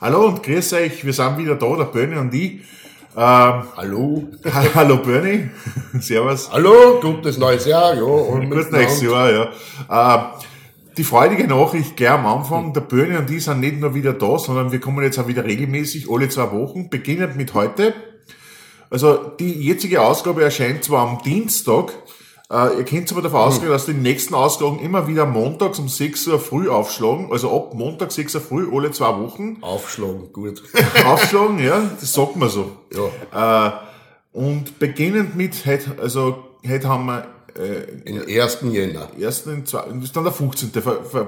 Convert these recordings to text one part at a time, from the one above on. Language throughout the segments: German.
Hallo und grüß euch, wir sind wieder da, der Bernie und ich. Ähm, hallo. hallo Bernie, servus. Hallo, gutes neues Jahr, ja. Und gutes neues Jahr, ja. Äh, die freudige Nachricht gleich am Anfang, der Bernie und ich sind nicht nur wieder da, sondern wir kommen jetzt auch wieder regelmäßig, alle zwei Wochen, beginnend mit heute. Also die jetzige Ausgabe erscheint zwar am Dienstag, äh, ihr könnt aber davon ausgehen, dass die nächsten Ausgaben immer wieder montags um 6 Uhr früh aufschlagen, also ab Montag 6 Uhr früh, alle zwei Wochen. Aufschlagen, gut. aufschlagen, ja, das sagt man so. Ja. Äh, und beginnend mit, heute, also heute haben wir äh, den 1. Jänner. 1. das ist dann der 15.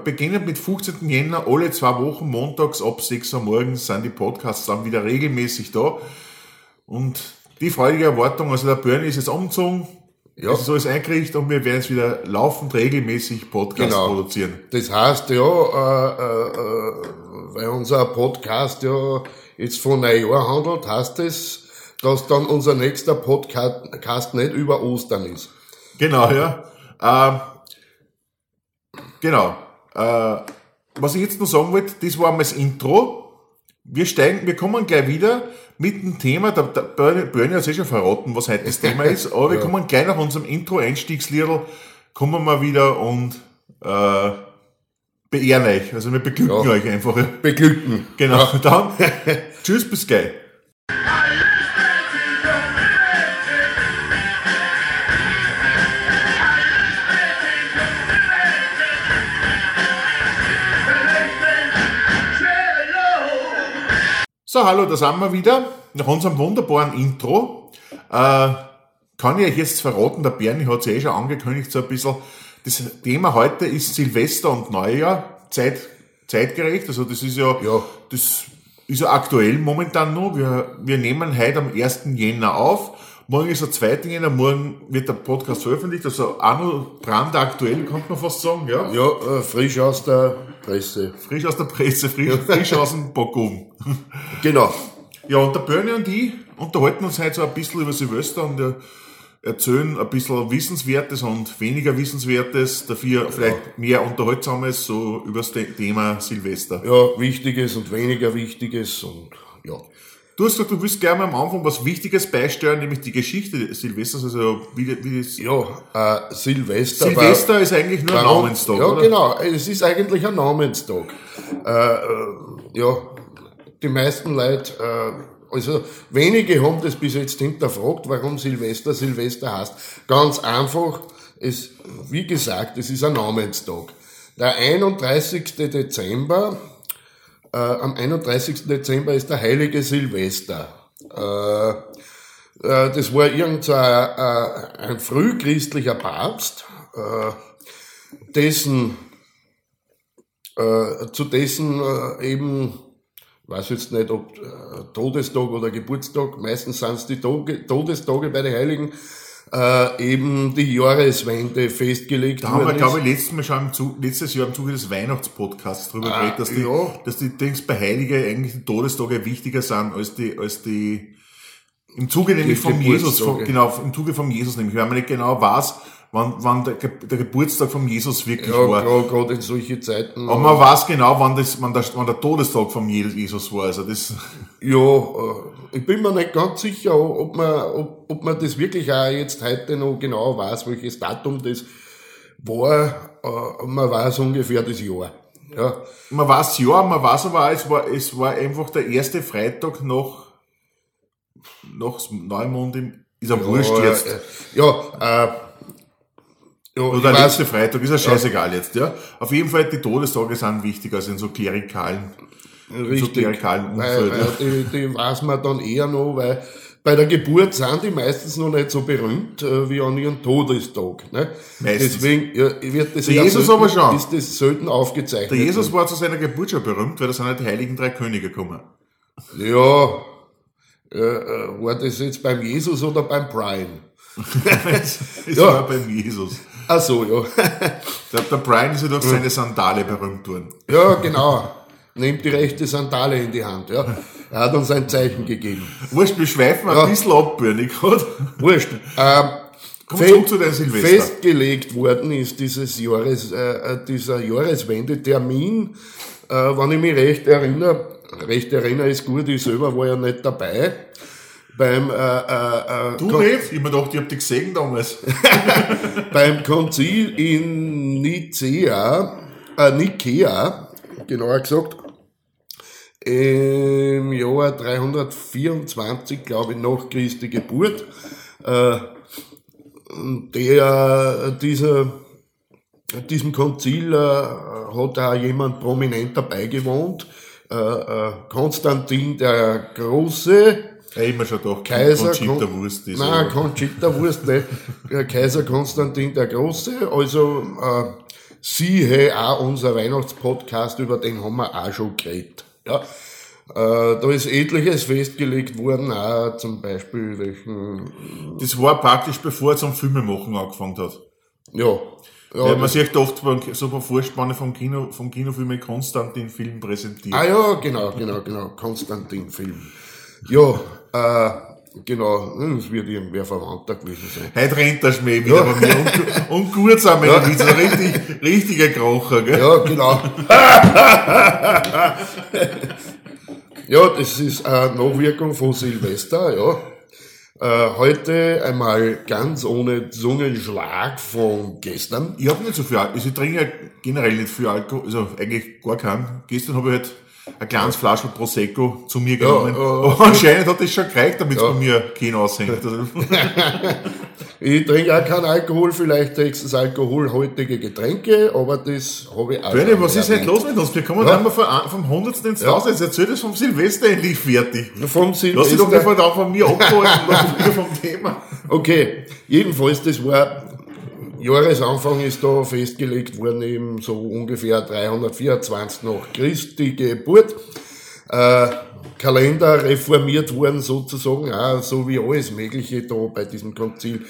Beginnend mit 15. Jänner, alle zwei Wochen, montags ab 6 Uhr morgens sind die Podcasts dann wieder regelmäßig da. Und die freudige Erwartung, also der Bernie ist jetzt umgezogen, ja. Es ist alles eingerichtet und wir werden jetzt wieder laufend regelmäßig Podcasts genau. produzieren. Das heißt ja, äh, äh, weil unser Podcast ja jetzt von Neujahr handelt, heißt es, dass dann unser nächster Podcast nicht über Ostern ist. Genau, ja. Ähm, genau. Äh, was ich jetzt noch sagen wollte, das war mal das Intro. Wir steigen, wir kommen gleich wieder mit dem Thema, der, der Bernie hat eh schon verraten, was heute das Thema ist, aber ja. wir kommen gleich nach unserem Intro-Einstiegsliedl, kommen wir wieder und äh, beehren euch. Also wir beglücken ja. euch einfach. Beglücken. Genau. Ja. Dann tschüss, bis gleich. So, hallo, da sind wir wieder. Nach unserem wunderbaren Intro. Äh, kann ich euch jetzt verraten, der Bernie hat es eh schon angekündigt, so ein bisschen. Das Thema heute ist Silvester und Neujahr, Zeit, zeitgerecht. Also das ist ja, ja. das ist ja aktuell momentan noch. Wir, wir nehmen heute am 1. Jänner auf. Morgen ist der 2. Jänner, morgen wird der Podcast veröffentlicht, also auch noch brandaktuell, kann man fast sagen, ja? Ja, äh, frisch aus der Presse. Frisch aus der Presse, frisch, frisch aus dem Bockum. Genau. Ja, und der Bernie und ich unterhalten uns heute so ein bisschen über Silvester und äh, erzählen ein bisschen Wissenswertes und weniger Wissenswertes, dafür ja. vielleicht mehr Unterhaltsames, so über das Thema Silvester. Ja, Wichtiges und weniger Wichtiges und ja. Du hast gesagt, du willst gerne am Anfang was Wichtiges beisteuern, nämlich die Geschichte des Silvesters, also wie, wie das... Ja, äh, Silvester... Silvester war, ist eigentlich nur ein Namenstag, Ja, oder? genau, es ist eigentlich ein Namenstag. Äh, äh, ja, die meisten Leute, äh, also wenige haben das bis jetzt hinterfragt, warum Silvester Silvester heißt. Ganz einfach, es, wie gesagt, es ist ein Namenstag. Der 31. Dezember äh, am 31. Dezember ist der heilige Silvester. Äh, äh, das war irgendein äh, ein frühchristlicher Papst, äh, dessen, äh, zu dessen eben, weiß jetzt nicht, ob Todestag oder Geburtstag, meistens sind es die Todestage bei den Heiligen, äh, eben die Jahreswende festgelegt Da haben wir, glaube ich, letztes, Mal schon im Zug, letztes Jahr im Zuge des Weihnachtspodcasts drüber ah, geredet, dass die, ja. dass die Dings bei Heilige eigentlich die Todestage wichtiger sind als die, als die, im Zuge nämlich vom Jesus, vom, genau, im Zuge vom Jesus nämlich, weil man nicht genau weiß, wann, wann der, der Geburtstag von Jesus wirklich ja, war. Ja, gerade in solche Zeiten. Aber man weiß genau, wann, das, wann, der, wann der Todestag von Jesus war. Also das ja, äh, ich bin mir nicht ganz sicher, ob man, ob, ob man das wirklich auch jetzt heute noch genau weiß, welches Datum das war. Äh, man weiß ungefähr das Jahr. Ja. Man weiß ja, man weiß aber auch, es war, es war einfach der erste Freitag nach, nach Neumond im, ist ja wurscht jetzt. Äh, ja, äh, ja, Oder der letzte Freitag, ist ja scheißegal jetzt, ja. Auf jeden Fall, die Todestage sind wichtiger als in so klerikalen, Richtig, so klerikalen Umfeld. Weil, weil die, die weiß man dann eher noch, weil bei der Geburt sind die meistens noch nicht so berühmt äh, wie an ihrem Todestag. Ne? Meistens. Deswegen ja, wird das der Jesus selten, aber schon. ist das selten aufgezeichnet. Der Jesus war zu seiner Geburt schon berühmt, weil da sind halt die heiligen drei Könige gekommen. Ja, äh, äh, war das jetzt beim Jesus oder beim Brian? das ja. war beim Jesus. Ach so, ja. der, der Brian ist ja durch seine Sandale berühmt worden. Ja, genau. Nimmt die rechte Sandale in die Hand, ja. Er hat uns ein Zeichen gegeben. Wurscht, wir schweifen ja. ein bisschen ab, Bernie, Wurscht. Ähm, Fe zu deinem Silvester. Festgelegt worden ist dieses Jahres, äh, äh dieser Jahreswendetermin, äh, wenn ich mich recht erinnere, recht erinnere, ist gut, ich selber war ja nicht dabei. Beim, äh, äh, äh, Du nicht? Ich mir gedacht, ich hab dich gesehen damals. beim Konzil in Nicea, äh, Nikea, genauer gesagt, im Jahr 324, glaube ich, nach Christi Geburt, äh, der, dieser, diesem Konzil äh, hat auch jemand prominenter beigewohnt, äh, äh, Konstantin der Große, Ja, immer schon doch. Kaiser Conchita Wurst ist. Nein, Conchita Wurst nicht. Kaiser Konstantin der Große. Also, äh, siehe auch unser Weihnachtspodcast, über den haben wir auch schon geredet. Ja. Äh, da ist etliches festgelegt worden, auch zum Beispiel welchen, Das war praktisch bevor er zum Filmemachen angefangen hat. ja. Ja, Ja, man sieht oft so bei Vorspanne vom Kino, vom Kinofilm Konstantin Film präsentiert. ah ja, genau, genau, genau, Konstantin-Film. Ja, äh, genau, es wird irgendwer Verwandter gewesen sein. Heute rennt der Schmäh wieder bei mir. Und, und gut sind meine Witze. Richtig, richtiger Krocher, gell? Ja, genau. ja, das ist eine Nachwirkung von Silvester, ja. Äh, heute einmal ganz ohne Zungenschlag von gestern. Ich habe nicht so viel Alkohol. Also ich trinke ja generell nicht viel Alkohol. Also eigentlich gar keinen. Gestern habe ich halt ein kleines Flaschel Prosecco zu mir genommen. ja, Aber anscheinend hat das schon gereicht, damit es bei mir keinen aushängt. Ich trinke auch keinen Alkohol, vielleicht höchstens alkoholhaltige Getränke, aber das habe ich auch schon was ist heute los mit uns? Wir kommen Ja. einmal vom, vom 100. ins 1000. Jetzt erzähl das vom Silvester endlich fertig. Vom Lass dich doch nicht Silvester. von, von mir abhalten, lass dich wieder vom Thema. Okay, jedenfalls, das war, Jahresanfang ist da festgelegt worden, eben so ungefähr 324 nach Christi Geburt. Äh, Kalender reformiert worden sozusagen, auch so wie alles Mögliche da bei diesem Konzil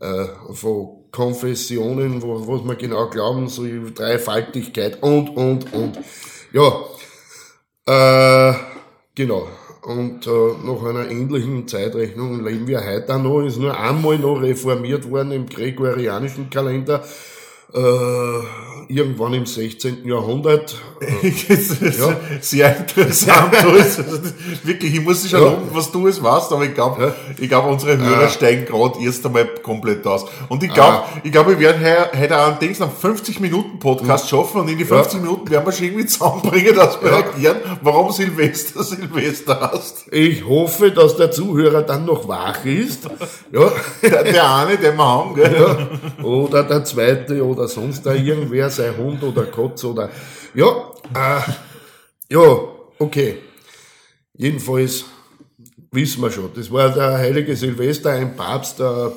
äh, von Konfessionen, wo, was wir genau glauben, so Dreifaltigkeit und, und, und. Ja, äh, genau. Und äh, nach einer ähnlichen Zeitrechnung leben wir heute auch noch. Ist nur einmal noch reformiert worden im gregorianischen Kalender. Äh, irgendwann im 16. Jahrhundert. Ist Ja. sehr interessant. wirklich, ich muss dich Ja. loben, was du es weißt, aber ich glaube, Ja. ich glaube, unsere Hörer Ah. steigen gerade erst einmal komplett aus. Und ich glaube, Ah. ich glaube, wir werden he- heute einen Dings nach 50 Minuten Podcast schaffen und in die 50 Minuten werden wir schon irgendwie zusammenbringen, dass wir Ja. erklären, warum Silvester Silvester hast. Ich hoffe, dass der Zuhörer dann noch wach ist. Ja. Der, der eine, den wir haben, gell? Ja, oder der zweite oder sonst da irgendwer, sein Hund oder Kotz oder ja, äh, ja, okay. Jedenfalls wissen wir schon, das war der heilige Silvester, ein Papst, der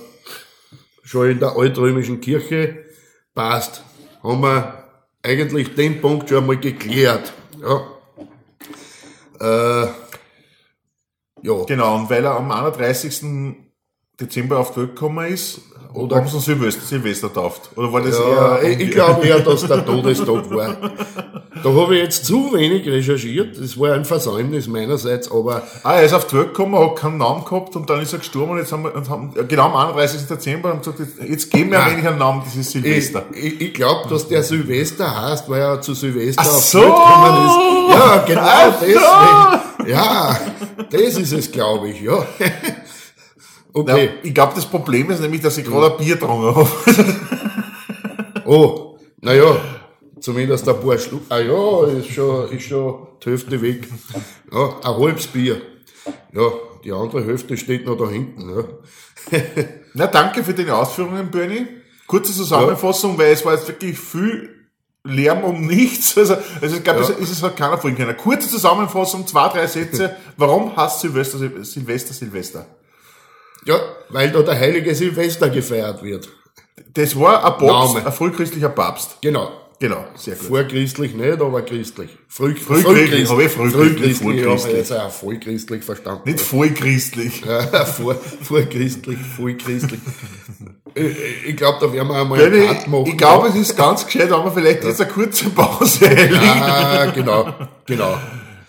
schon in der altrömischen Kirche passt. Haben wir eigentlich den Punkt schon einmal geklärt. Ja. Äh, ja. Genau, und weil er am 31. Dezember auf die Welt gekommen ist, Oder- haben sie Silvester, Silvester tauft. Oder war das Ja, eher... ich, ich glaube eher, dass der Todestag war. Da habe ich jetzt zu wenig recherchiert. Das war ein Versäumnis meinerseits, aber Ah, er ist auf die Welt gekommen, hat keinen Namen gehabt und dann ist er gestorben und jetzt haben wir, und haben, genau am 31. Dezember haben gesagt, jetzt, jetzt geben wir wenig einen Namen, das ist ich, Silvester. ich, ich glaube, dass der Silvester heißt, weil er zu Silvester Ach auf die so! Welt gekommen ist. Ja, genau Ach deswegen. Ja, das ist es, glaube ich, ja. Ja, Okay. ich glaube, das Problem ist nämlich, dass ich gerade ein Bier getrunken habe. Oh, naja, zumindest ein paar Schluck. Ah ja, ist schon, ist schon die Hälfte weg. Ja, ein halbes Bier. Ja, die andere Hälfte steht noch da hinten. Ja. Na, danke für deine Ausführungen, Bernie. Kurze Zusammenfassung, weil es war jetzt wirklich viel Lärm um nichts. Also, also ich glaube, Ja. es, es hat keiner vorhin können. Kurze Zusammenfassung, zwei, drei Sätze. Warum heißt Silvester Sil- Silvester Silvester? Ja, weil da der heilige Silvester gefeiert wird. Das war ein Papst, Name. ein frühchristlicher Papst. Genau. Genau, sehr gut. Vorchristlich nicht, aber christlich. Früh, Frühchristlich, habe ich frühchristlich, frühchristlich. Ja, vollchristlich. aber jetzt auch vollchristlich verstanden. Nicht voll christlich. Ja, vor, vorchristlich, vollchristlich. ich ich glaube, da werden wir einmal Bernie, einen Cut machen. ich glaube, es ist ganz gescheit, wir vielleicht jetzt eine kurze Pause einlegen. Ah, genau, genau.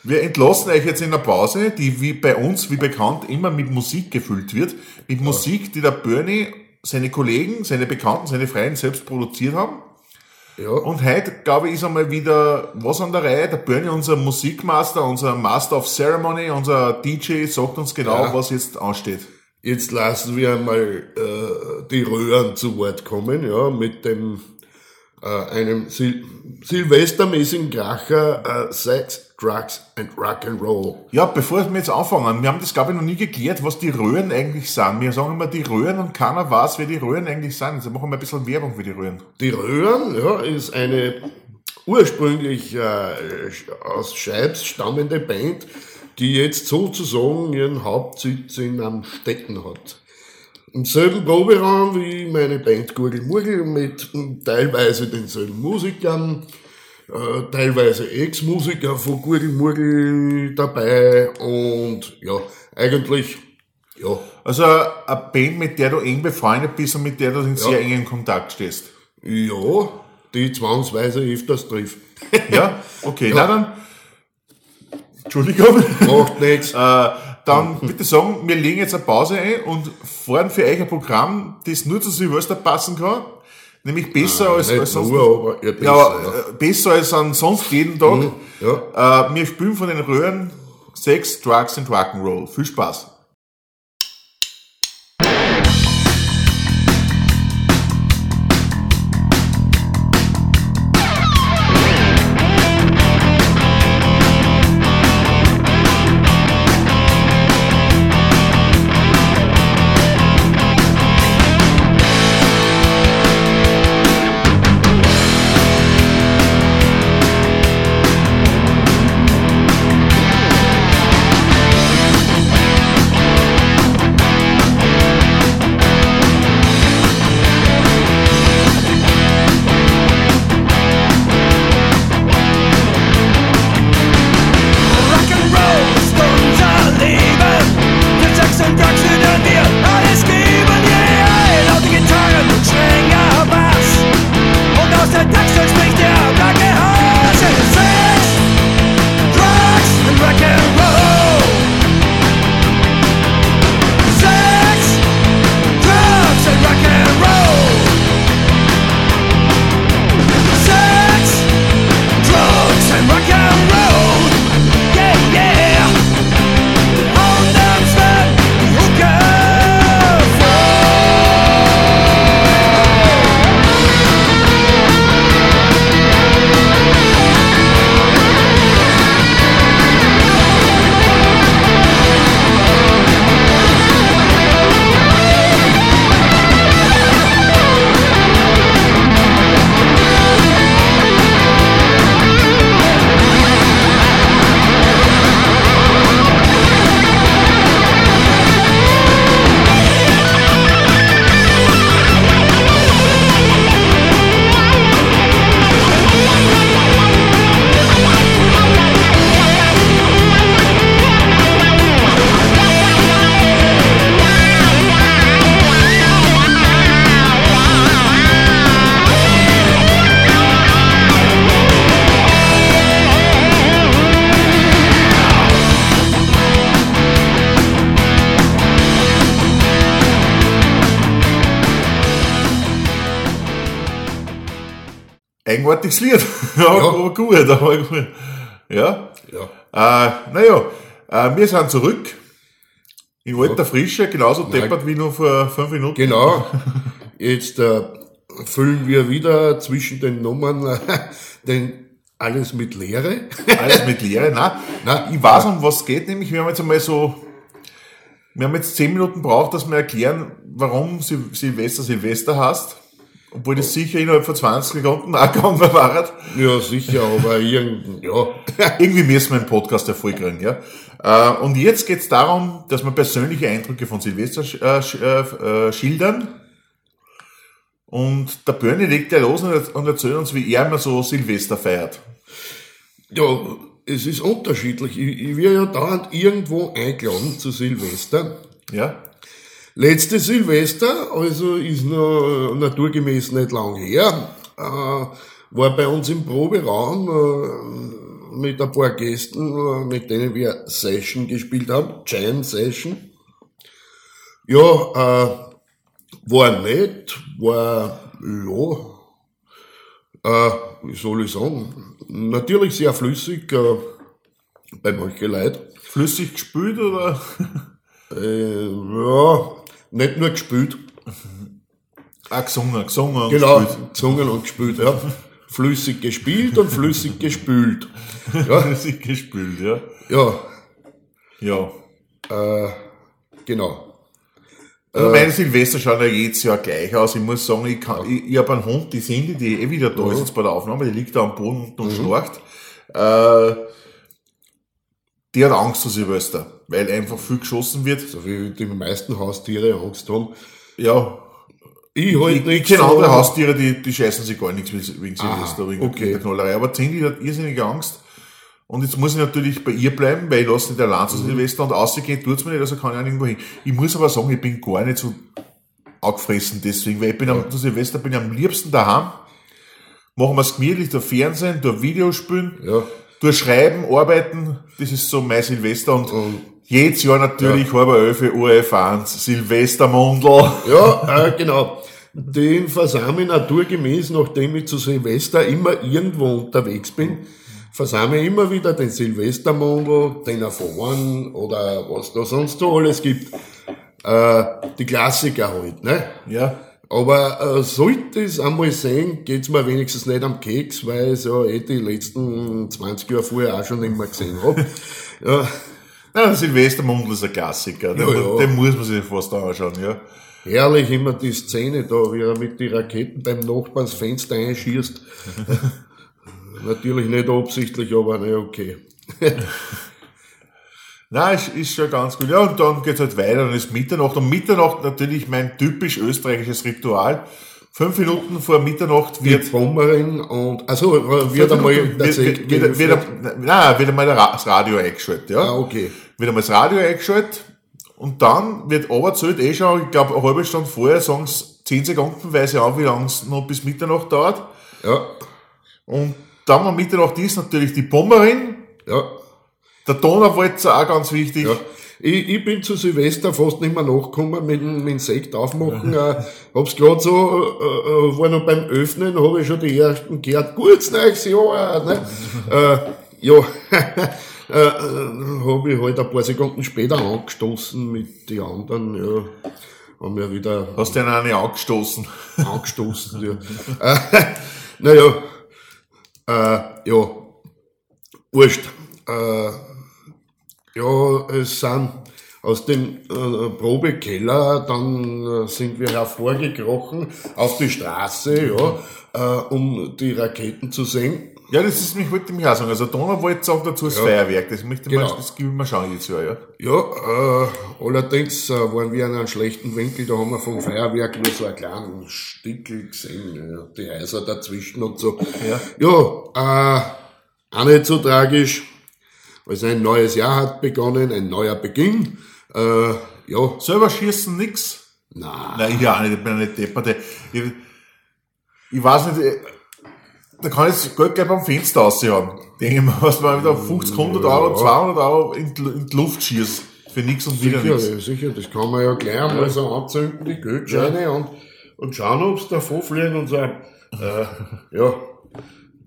Wir entlassen euch jetzt in einer Pause, die wie bei uns, wie bekannt, immer mit Musik gefüllt wird. Mit Musik, die der Bernie, seine Kollegen, seine Bekannten, seine Freien selbst produziert haben. Ja. Und heute, glaube ich, ist einmal wieder was an der Reihe. Der Bernie, unser Musikmaster, unser Master of Ceremony, unser DJ, sagt uns genau, Ja. was jetzt ansteht. Jetzt lassen wir einmal äh, die Röhren zu Wort kommen, ja, mit dem äh, einem Sil silvestermäßigen Kracher äh, Sex, Drugs and Rock'n'Roll. Ja, bevor wir jetzt anfangen, wir haben das, glaube ich, noch nie geklärt, was die Röhren eigentlich sind. Wir sagen immer die Röhren und keiner weiß, wer die Röhren eigentlich sind. Also machen wir ein bisschen Werbung für die Röhren. Die Röhren ja, ist eine ursprünglich äh, aus Scheibs stammende Band, die jetzt sozusagen ihren Hauptsitz in Amstetten hat. Im selben Proberaum wie meine Band Gurgel Murgel mit teilweise denselben Musikern, äh, teilweise Ex-Musiker von Gurgel Murgel dabei und ja, eigentlich, ja, Also eine Band, mit der du eng befreundet bist und mit der du in sehr engen Kontakt stehst. ja, die zwangsweise öfters trifft. Ja? Okay, na dann. Entschuldigung. Macht nichts. Äh, dann bitte sagen, wir legen jetzt eine Pause ein und fahren für euch ein Programm, das nur zu Silvester passen kann. Nämlich besser als, Nicht als sonst. nur, aber besser, ja, ja. äh, besser als an sonst jeden Tag. Ja. Äh, wir spielen von den Röhren Sex, Drugs and Rock'n'Roll. Viel Spaß. Eigenartiges Lied. ja, aber gut, aber gut. Ja. Ja. Äh, naja, äh, wir sind zurück. In alter Frische, genauso deppert wie nur vor fünf Minuten. Genau. Jetzt äh, füllen wir wieder zwischen den Nummern äh, den alles mit Leere. Alles mit Leere. Nein, Nein. ich weiß, um was es geht, nämlich wir haben jetzt einmal so, wir haben jetzt zehn Minuten braucht, dass wir erklären, warum Sil Silvester Silvester heißt. Obwohl das sicher innerhalb von 20 Sekunden auch gegangen war. Ja, sicher, aber irgend, ja. Irgendwie müssen wir einen Podcast erfolgreich ja. Äh, Und jetzt geht es darum, dass wir persönliche Eindrücke von Silvester äh, äh, äh, schildern. Und der Bernie legt ja los und und erzählt uns, wie er immer so Silvester feiert. Ja, es ist unterschiedlich. Ich, ich werde ja dauernd irgendwo eingeladen zu Silvester. Ja? Letzte Silvester, also ist noch naturgemäß nicht lang her, äh, war bei uns im Proberaum äh, mit ein paar Gästen, äh, mit denen wir Session gespielt haben, Jam Session. Ja, war nett, war, ja, Äh, wie soll ich sagen? Natürlich sehr flüssig äh, bei manchen Leuten. Flüssig gespült oder? Äh, ja, nicht nur gespült. Ah, gesungen, gesungen und Genau, gespült. gesungen und gespült, ja. Flüssig gespielt und flüssig gespült. Ja, Flüssig gespült, ja. ja, Ja. äh, genau. Also meine Silvester schauen ja jedes Jahr gleich aus. Ich muss sagen, ich, kann, ich, ich habe einen Hund, die Cindy, die eh wieder da ist jetzt bei der Aufnahme, die liegt da am Boden und schnarcht. Äh, die hat Angst vor Silvester, weil einfach viel geschossen wird. So wie die meisten Haustiere Angst haben. Ja, Ich ich, halt ich nicht kenne so- andere Haustiere, die, die scheißen sich gar nichts wegen Silvester, wegen okay. der Knallerei. Aber Cindy hat irrsinnige Angst. Und jetzt muss ich natürlich bei ihr bleiben, weil ich lasse nicht allein zu Mhm. Silvester und rausgehen tut's mir nicht, also kann ich auch nirgendwo hin. Ich muss aber sagen, ich bin gar nicht so angefressen deswegen, weil ich bin am, zu Silvester bin ich am liebsten daheim, machen wir's gemütlich, durch Fernsehen, durch Videospielen, Ja. durch Schreiben, Arbeiten, das ist so mein Silvester und jedes Jahr natürlich halber elf UF1, Silvestermundel. Ja, äh, genau. Den versame ich naturgemäß, nachdem ich zu Silvester immer irgendwo unterwegs bin, versame ich immer wieder den Silvestermondel, den erfahren oder was da sonst so alles gibt. Äh, die Klassiker halt, ne? Ja. Aber äh, sollte es einmal sein, geht's mir wenigstens nicht am Keks, weil ich ja eh die letzten 20 Jahre vorher auch schon nicht mehr gesehen hab. ja, Ja, der Silvestermundel ist ein Klassiker. Den, Ja, ja. den muss man sich fast anschauen, ja. herrlich immer die Szene da, wie er mit den Raketen beim Nachbarns Fenster einschießt. Natürlich nicht absichtlich, aber na okay. Nein, ist, ist schon ganz gut. Ja, und dann geht's halt weiter, dann ist Mitternacht. Und Mitternacht natürlich mein typisch österreichisches Ritual. Fünf Minuten vor Mitternacht wird, Wird Bomberin und, also äh, wird einmal wird, wird, wird, wird, nein, wird einmal der Ra- das Radio eingeschaltet, ja. Ah, okay. Wird einmal das Radio eingeschaltet. Und dann wird runterzählt, eh schon, ich glaube, eine halbe Stunde vorher sagen sie zehn Sekunden, weil sie an, wie lange es noch bis Mitternacht dauert. Ja, Und dann um Mitternacht ist natürlich die Bomberin, ja, der Donauwalzer auch ganz wichtig. ja. Ich, ich bin zu Silvester fast nicht mehr nachgekommen mit dem, mit dem Sekt aufmachen. äh, hab's grad so, äh, äh, war noch beim Öffnen, habe ich schon die ersten gehört, gutes neues Jahr, ne? äh, ja, äh, äh, habe ich halt ein paar Sekunden später angestoßen mit den anderen, ja, haben wir wieder Hast du einen eine angestoßen? angestoßen, ja. äh, naja, äh, ja, wurscht. Äh, ja, es sind aus dem äh, Probekeller, dann äh, sind wir hervorgekrochen auf die Straße, ja, äh, um die Raketen zu sehen. Ja, das ist mich wollte ich mich auch sagen. Also Donauwald sagt dazu das Feuerwerk. Das möchte ich Genau. mal, das ich mir schauen jetzt Jahr, ja. Ja, äh, allerdings äh, waren wir in einem schlechten Winkel, da haben wir vom Feuerwerk nur so einen kleinen Stickel gesehen, ja, die Häuser dazwischen und so. Ja. Ja, äh, auch nicht so tragisch. Also ein neues Jahr hat begonnen, ein neuer Beginn. Äh, ja, Selber schießen nix. na, Nein, ich auch nicht, ich bin ja nicht deppert. Ich, ich weiß nicht, äh, da kann ich das Geld gleich beim Fenster raushauen. Denke ich mir, was man wieder 50, 100 Euro, 200 Euro in die, in die Luft schießt. Für nix und wieder sicher, nichts. ja, sicher, das kann man ja gleich einmal so anzünden, die Geldscheine und, und schauen, ob's davon fliegen und so, äh, ja,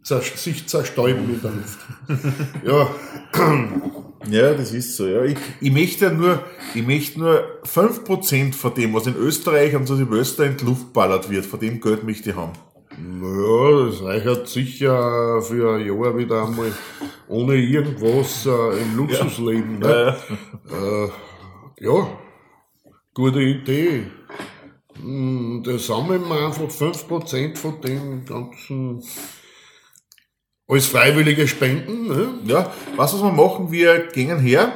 sich zerstäuben in der Luft. ja, Ja, das ist so, ja. Ich, ich möchte ja nur, ich möchte nur 5% von dem, was in Österreich und so Silvester in die Luft ballert wird, von dem Geld möchte ich haben. Ja, das reichert sicher für ein Jahr wieder einmal ohne irgendwas äh, im Luxusleben. Ne? Äh, ja, gute Idee. Hm, Da sammeln wir einfach 5% von dem ganzen als freiwillige Spenden. Ne? Ja, was was wir machen, wir gehen her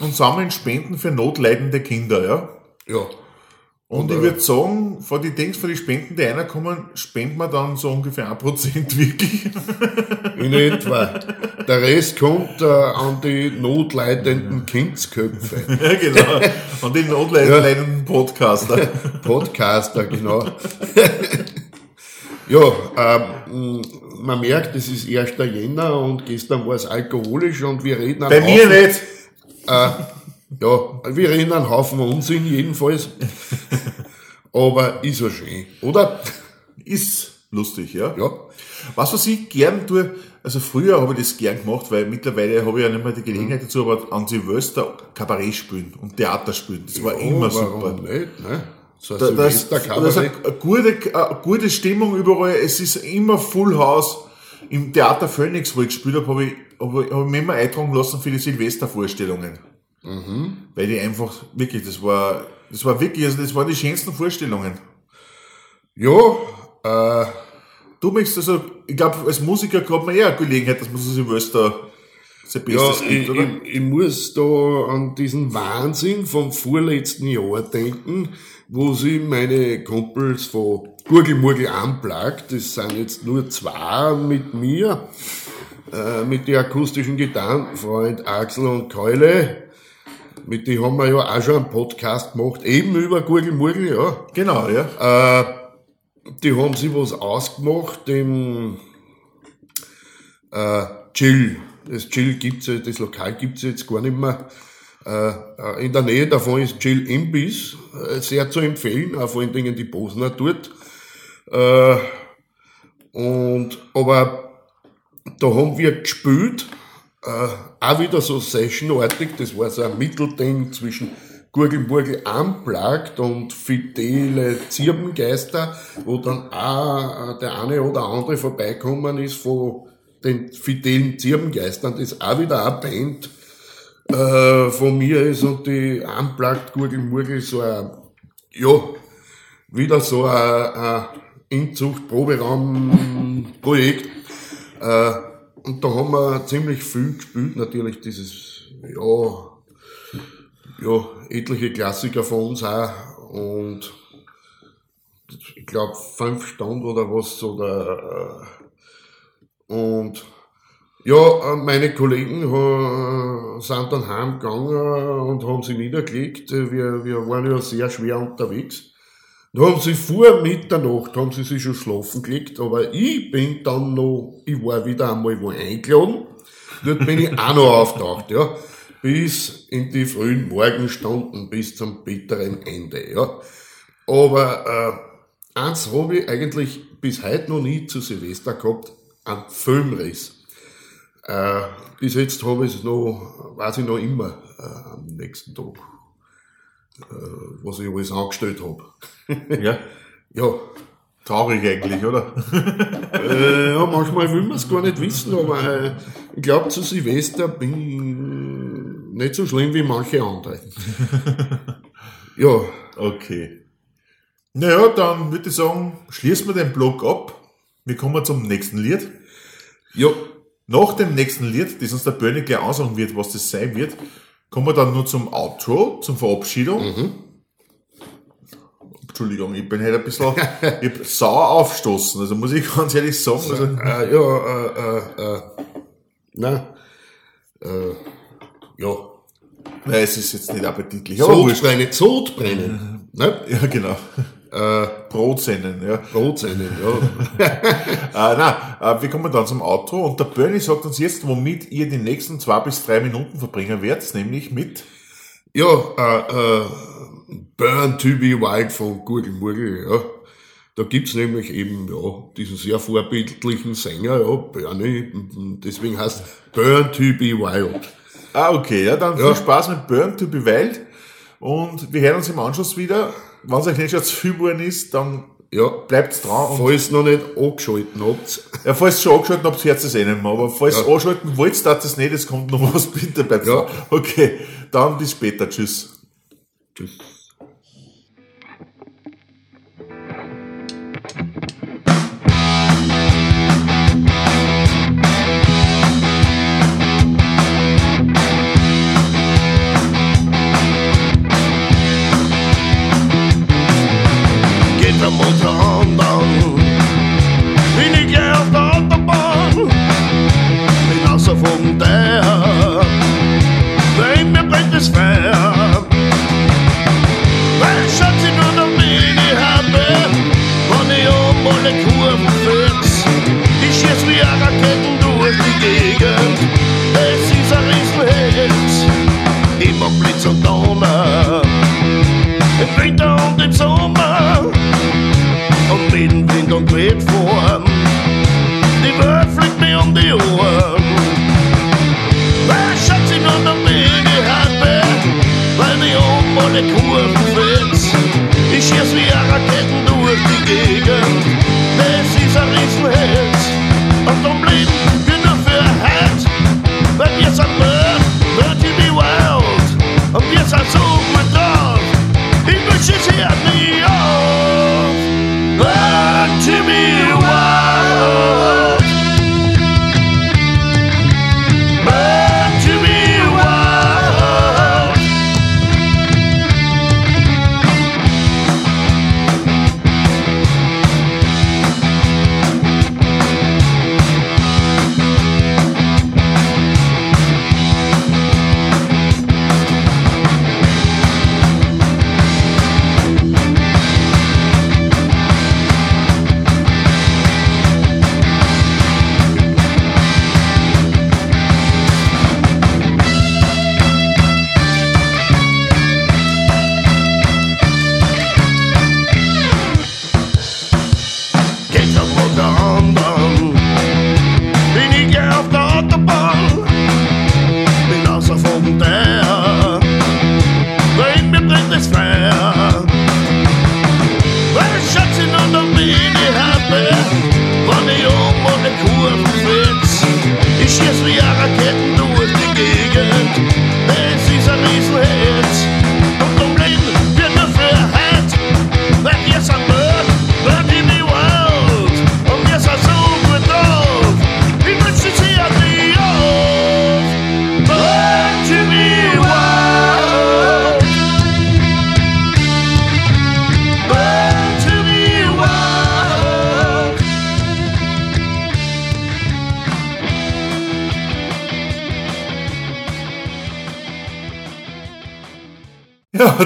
und sammeln Spenden für notleidende Kinder, ja. Ja. Und ich würde sagen, von die Dings, von die Spenden, die reinkommen, spenden wir dann so ungefähr 1% wirklich. In etwa. Der Rest kommt äh, an die notleidenden Kindsköpfe. ja, genau. Und den notleidenden Podcaster. Podcaster, genau. ja, ähm, man merkt, es ist 1. Jänner und gestern war es alkoholisch und wir reden Bei mir Haufen, nicht. Ja, wir reden einen Haufen Unsinn jedenfalls. Aber ist ja schön, oder? Ist, lustig, ja? Ja. Was, was ich gern tue, also früher habe ich das gern gemacht, weil mittlerweile habe ich ja nicht mehr die Gelegenheit dazu, aber an Silvester Kabarett spielen und Theater spielen. Das war immer Oh, warum super. nicht, ne? So Da, das, das ist eine, gute, eine gute Stimmung überall. Es ist immer Full House. Im Theater Phoenix, wo ich gespielt habe, habe ich, habe ich, habe ich mich immer eintragen lassen für die Silvestervorstellungen. Mhm. Weil die einfach, wirklich, das war, das war wirklich, also das waren die schönsten Vorstellungen. Ja, äh, Du möchtest also, ich glaube, als Musiker hat man eher eine Gelegenheit, dass man so Silvester sein ja Bestes gibt, ich, oder? ich, ich muss da an diesen Wahnsinn vom vorletzten Jahr denken, wo sie meine Kumpels von Gurgelmurgel anplagt. Das sind jetzt nur zwei mit mir, äh, mit den akustischen Gitarren, Freund Axel und Keule. Mit die haben wir ja auch schon einen Podcast gemacht, eben über Gurgelmurgel, ja. Genau, ja. Äh, die haben sich was ausgemacht im äh, Chill. Das Chill gibt's ja, das Lokal gibt's jetzt gar nicht mehr. Äh, in der Nähe davon ist Chill Imbiss, äh, sehr zu empfehlen, auch vor allen Dingen die Bosner dort. Äh, und, aber da haben wir gespielt, äh, auch wieder so sessionartig, das war so ein Mittelding zwischen Gurgelmurgel Unplugged und fidele Zirbengeister, wo dann auch der eine oder andere vorbeikommen ist von den fidelen Zirbengeistern, das auch wieder eine Band äh, von mir ist und die Unplugged Gurgelmurgel so ein, ja, wieder so ein, ein Inzucht-Proberaum-Projekt. Äh, und da haben wir ziemlich viel gespielt, natürlich dieses, ja, ja, etliche Klassiker von uns auch und ich glaube fünf Stunden oder was oder äh, und ja, meine Kollegen äh, sind dann heimgegangen und haben sich niedergelegt. Wir, wir waren ja sehr schwer unterwegs. Da haben sie vor Mitternacht, haben sie sich schon schlafen gelegt, aber ich bin dann noch, ich war wieder einmal wo eingeladen. Dort bin ich auch noch auftaucht, ja. Bis in die frühen Morgenstunden, bis zum bitteren Ende, ja. Aber äh, eins habe ich eigentlich bis heute noch nie zu Silvester gehabt, einen Filmriss. Äh, bis jetzt habe ich es noch, weiß ich noch immer, äh, am nächsten Tag, was ich alles angestellt habe. ja. Ja, Traurig eigentlich, oder? äh, ja, manchmal will man es gar nicht wissen, aber äh, ich glaube, zu Silvester bin ich nicht so schlimm wie manche andere. ja, Okay. Naja, dann würde ich sagen, schließen wir den Blog ab. Wir kommen zum nächsten Lied. ja, Nach dem nächsten Lied, das uns der Bernie gleich ansagen wird, was das sein wird, kommen wir dann nur zum Outro, zum Verabschiedung. Entschuldigung, ich bin halt ein bisschen ich sauer aufstoßen, also muss ich ganz ehrlich sagen. Also, äh, ja, äh, äh, äh, na, äh, ja, nein, es ist jetzt nicht appetitlich. Sodbrennen, Sodbrennen, ne? Ja, genau. Äh, Brotsennen, ja. Brotsennen, ja. Äh, nein, äh, wir kommen dann zum Outro und der Bernie sagt uns jetzt, womit ihr die nächsten zwei bis drei Minuten verbringen werdet, nämlich mit Ja, äh, äh, Burn to be Wild von Gurgelmurgel, ja. Da gibt's nämlich eben, ja, diesen sehr vorbildlichen Sänger, ja, Bernie, deswegen heißt Burn to be Wild. Ah, okay, ja, dann Ja. viel Spaß mit Burn to be Wild. Und wir hören uns im Anschluss wieder. Wenn es euch nicht schon zu viel geworden ist, dann Ja, bleibt's dran. Und, falls ihr noch nicht angeschalten habt, ja, falls ihr schon angeschaltet habt, hört es eh nicht mehr. Aber falls ihr anschalten wollt, darf es nicht, es kommt noch was, bitte bleibt Ja. dran. Okay, dann bis später. Tschüss. tschüss.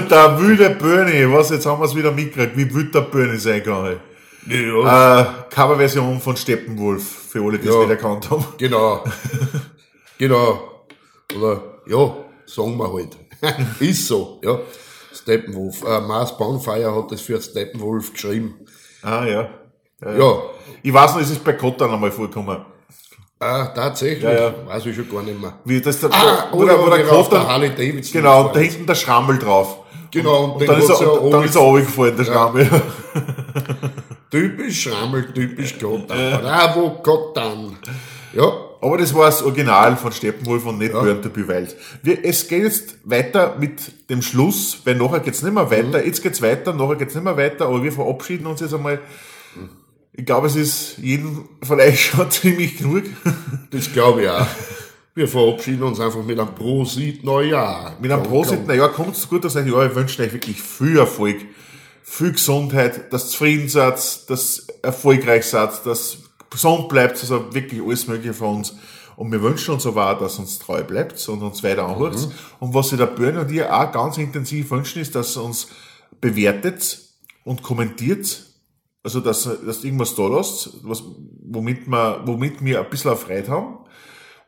Der wilde Bernie, was, jetzt haben wir es wieder mitgekriegt, wie wild der Bernie sein kann. Ja, Äh, Coverversion von Steppenwolf, für alle, die es Ja. nicht erkannt haben. genau. genau. Oder, ja, sagen wir halt. ist so, ja. Steppenwolf. Äh, Mars Bonfire hat das für Steppenwolf geschrieben. Ah, ja. Ja. Ich weiß noch, es ist bei Kotan einmal vorgekommen. Ah, tatsächlich? Ja, ja. Weiß ich schon gar nicht mehr. Wie, das der, Ah, wo der, wo der oder auf der Harley Davidson. genau, und da ist. hinten der Schrammel drauf. Genau, und Und dann ist er, ja dann ist er runtergefallen, der Schrammel. Typisch Schrammel, typisch Kotan. Bravo, Kotan. Ja, Aber das war das Original von Steppenwolf und nicht Burn to be Wild. Wir, es geht jetzt weiter mit dem Schluss, weil nachher geht's nicht mehr weiter. Jetzt geht's weiter, nachher geht's nicht mehr weiter, aber wir verabschieden uns jetzt einmal. Ich glaube, es ist jedem von euch schon ziemlich genug. das glaube ich auch. Wir verabschieden uns einfach mit einem Prosit Neujahr. Mit einem Prosit, naja, kommt es gut aus euch Jahr. Ich wünsche euch wirklich viel Erfolg, viel Gesundheit, dass ihr zufrieden seid, dass ihr erfolgreich seid, dass ihr gesund bleibt, also wirklich alles Mögliche für uns. Und wir wünschen uns aber auch, dass uns treu bleibt und uns weiter anhört. Und was sich der Björn und ihr auch ganz intensiv wünschen, ist, dass ihr uns bewertet und kommentiert. Also, dass, ihr- dass irgendwas da lasst, was, womit wir, womit wir ein bisschen Freude haben.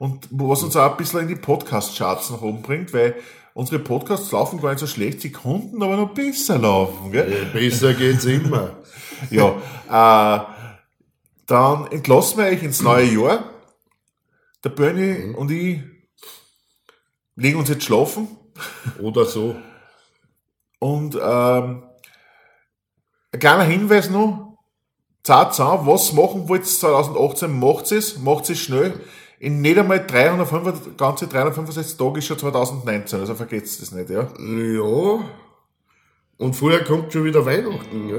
Und was uns auch ein bisschen in die Podcast-Charts nach oben bringt, weil unsere Podcasts laufen gar nicht so schlecht, sie konnten aber noch besser laufen. Gell? Ja, besser geht's immer. Ja, äh, dann entlassen wir euch ins neue Jahr. Der Bernie und ich legen uns jetzt schlafen Oder so. und ähm, ein kleiner Hinweis noch. Zart was machen wollt ihr 2018? Macht es, macht es schnell. In nicht einmal 365, ganze 365 Tage ist schon 2019, also vergesst das nicht, ja. Ja. Und vorher kommt schon wieder Weihnachten. Ja?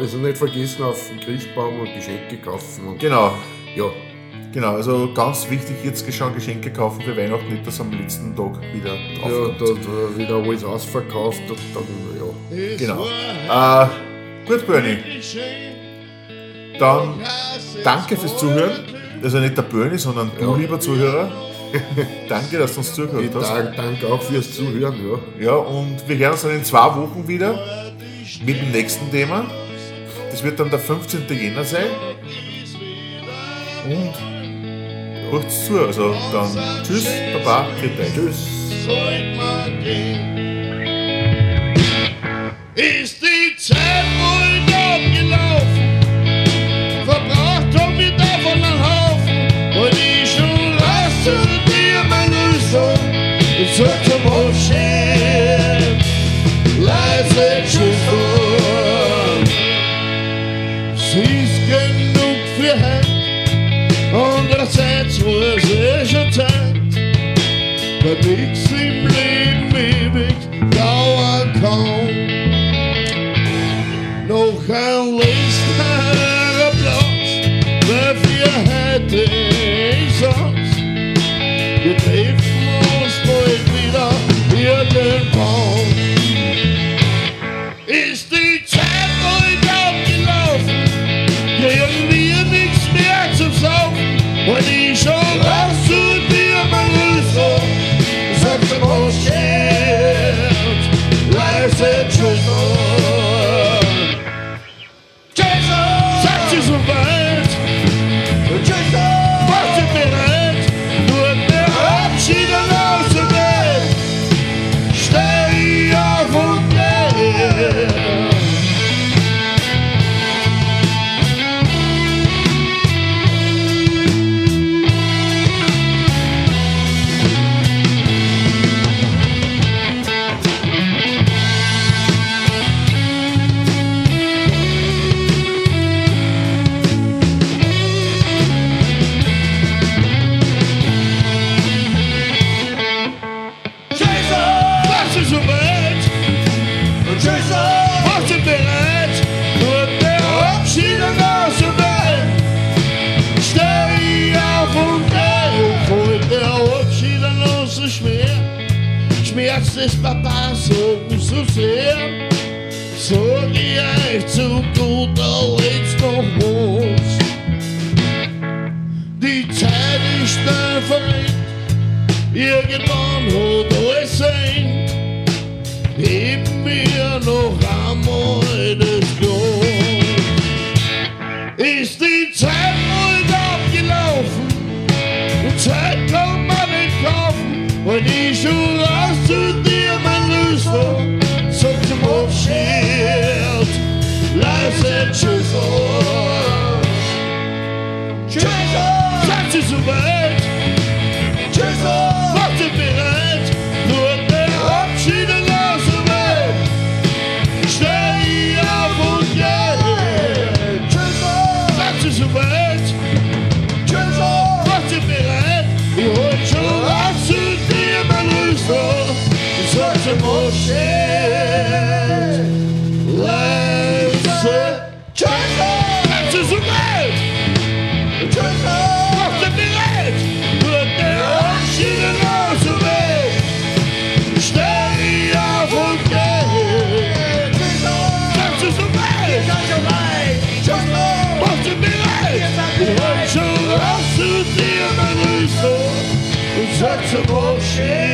Also nicht vergessen auf den Christbaum und Geschenke kaufen. Und Genau, ja, genau, also ganz wichtig, jetzt schon Geschenke kaufen für Weihnachten, nicht dass am letzten Tag wieder ja drauf da, da wieder alles ausverkauft und dann, ja. Genau. Äh, gut, Bernie. Dann danke fürs Zuhören. Also nicht der Bernie, sondern du, lieber Zuhörer. danke, dass du uns zugehört Ich hast. danke, danke auch fürs Zuhören. Ja. Ja, und wir hören uns dann in zwei Wochen wieder mit dem nächsten Thema. Das wird dann der 15. Jänner sein. Und hört zu. Also dann tschüss, Baba, bitte. Tschüss. Ist die Zeit wohl es Papa so, so sehr. Sag ich zu guter Letzt noch was. Die Zeit ist schnell verrinnt, irgendwann hat alles sein. Geben wir noch einmal das Glas. Ist die Zeit wohl abgelaufen? Die Zeit kann man nicht kaufen. Und ich schon Und sag